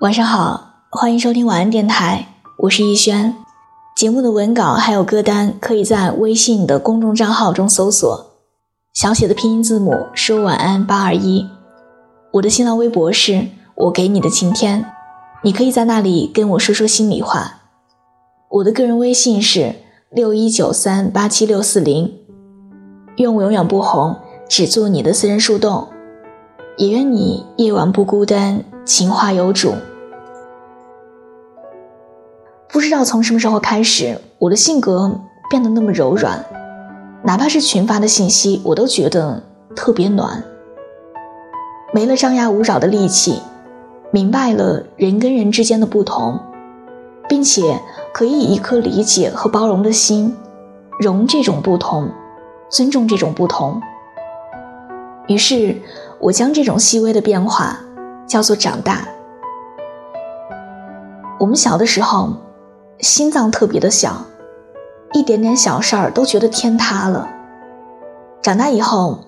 晚上好，欢迎收听晚安电台，我是逸轩。节目的文稿还有歌单，可以在微信的公众账号中搜索小写的拼音字母说晚安八二一。我的新浪微博是我给你的晴天，你可以在那里跟我说说心里话。我的个人微信是六一九三八七六四零。愿我永远不红，只做你的私人树洞。也愿你夜晚不孤单，情话有主。不知道从什么时候开始，我的性格变得那么柔软，哪怕是群发的信息，我都觉得特别暖。没了张牙舞爪的戾气，明白了人跟人之间的不同，并且可以以一颗理解和包容的心，容这种不同，尊重这种不同。于是，我将这种细微的变化叫做长大。我们小的时候。心脏特别的小，一点点小事儿都觉得天塌了。长大以后，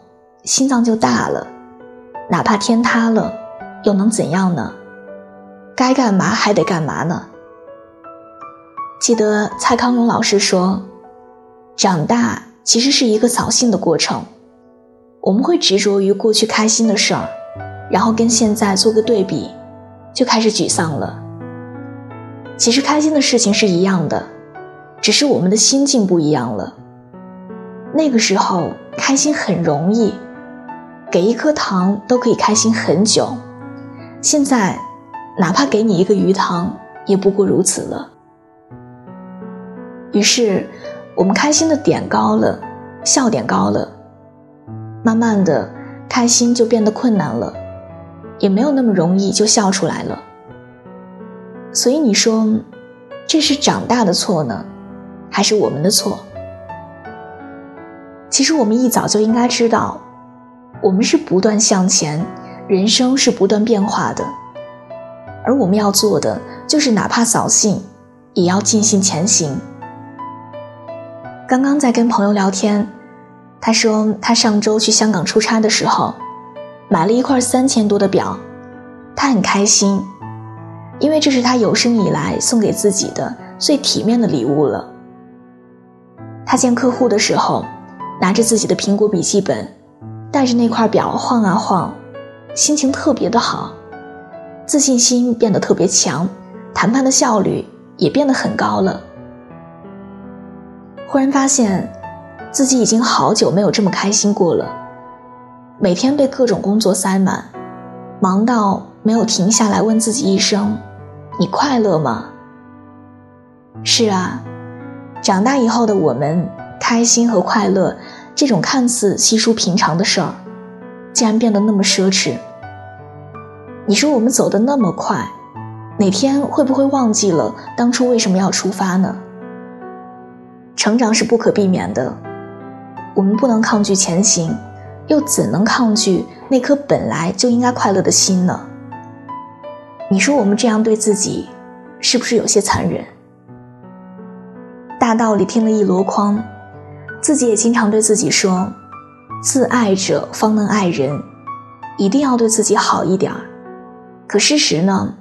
心脏就大了，哪怕天塌了，又能怎样呢？该干嘛还得干嘛呢？记得蔡康永老师说，长大其实是一个扫兴的过程。我们会执着于过去开心的事儿，然后跟现在做个对比，就开始沮丧了。其实开心的事情是一样的，只是我们的心境不一样了。那个时候开心很容易，给一颗糖都可以开心很久。现在，哪怕给你一个鱼塘，也不过如此了。于是，我们开心的点高了，笑点高了，慢慢的，开心就变得困难了，也没有那么容易就笑出来了。所以你说，这是长大的错呢，还是我们的错？其实我们一早就应该知道，我们是不断向前，人生是不断变化的，而我们要做的就是哪怕扫兴，也要尽兴前行。刚刚在跟朋友聊天，他说他上周去香港出差的时候，买了一块三千多的表，他很开心。因为这是他有生以来送给自己的最体面的礼物了。他见客户的时候，拿着自己的苹果笔记本，带着那块表晃啊晃，心情特别的好，自信心变得特别强，谈判的效率也变得很高了。忽然发现，自己已经好久没有这么开心过了，每天被各种工作塞满，忙到没有停下来问自己一声。你快乐吗？是啊，长大以后的我们，开心和快乐这种看似稀疏平常的事儿，竟然变得那么奢侈。你说我们走得那么快，哪天会不会忘记了当初为什么要出发呢？成长是不可避免的，我们不能抗拒前行，又怎能抗拒那颗本来就应该快乐的心呢？你说我们这样对自己，是不是有些残忍？大道理听了一箩筐，自己也经常对自己说：“自爱者方能爱人，一定要对自己好一点儿。”可事实呢？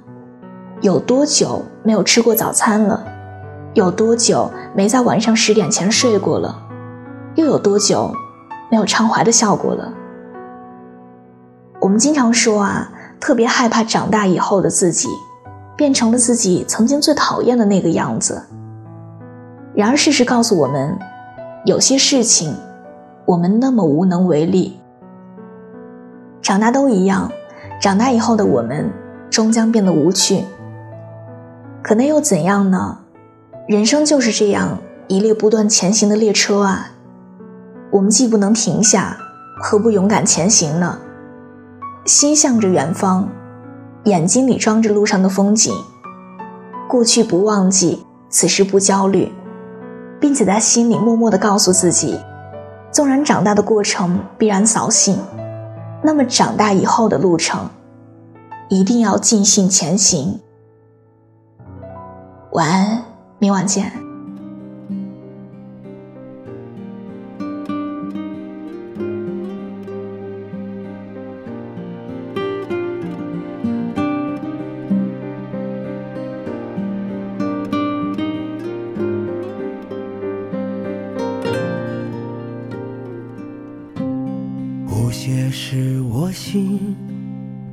有多久没有吃过早餐了？有多久没在晚上十点前睡过了？又有多久没有畅怀的笑过了？我们经常说啊。特别害怕长大以后的自己，变成了自己曾经最讨厌的那个样子。然而事实告诉我们，有些事情，我们那么无能为力。长大都一样，长大以后的我们，终将变得无趣。可那又怎样呢？人生就是这样一列不断前行的列车啊！我们既不能停下，何不勇敢前行呢？心向着远方，眼睛里装着路上的风景。过去不忘记，此时不焦虑，并且在心里默默地告诉自己：纵然长大的过程必然扫兴，那么长大以后的路程，一定要尽兴前行。晚安，明晚见。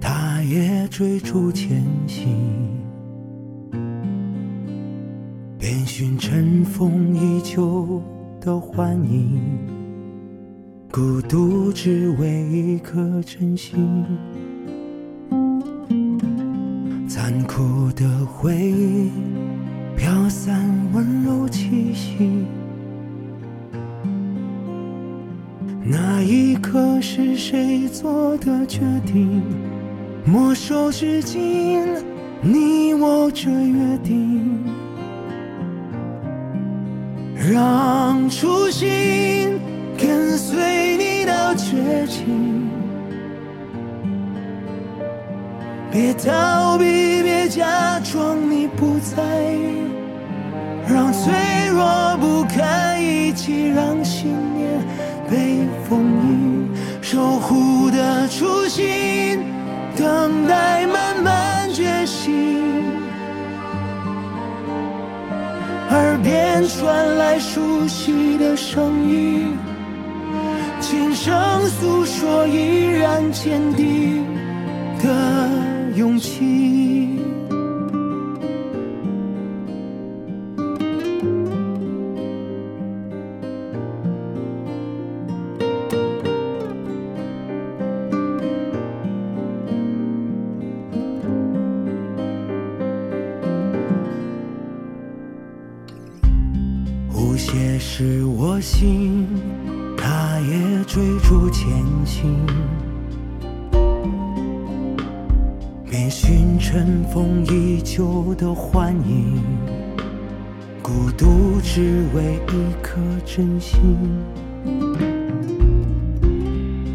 他也追逐前行，遍寻尘封已久的幻影，孤独只为一颗真心。残酷的回忆飘散温柔气息，那一刻是谁做的决定？莫守至今，你我这约定，让初心跟随你到绝境。别逃避，别假装你不在意，让脆弱不堪一击，让心被封印，守护的初心。等待慢慢觉醒，耳边传来熟悉的声音，轻声诉说依然坚定的勇气。是我心，他也追逐前行，遍寻尘封已久的幻影，孤独只为一颗真心。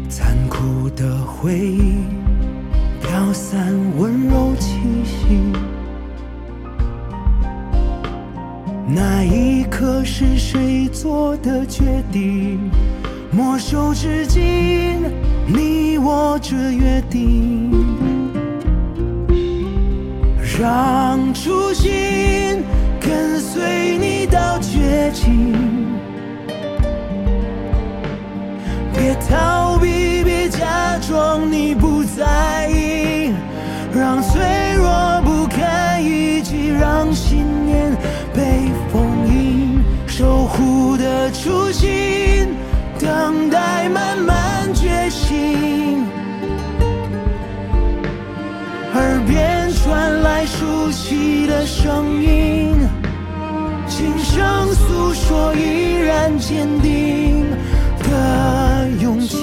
残酷的回忆飘散温柔气息。那一刻是谁做的决定？莫守至今，你我这约定，让初心跟随你到绝境。别逃避，别假装你不声音轻声诉说依然坚定的勇气。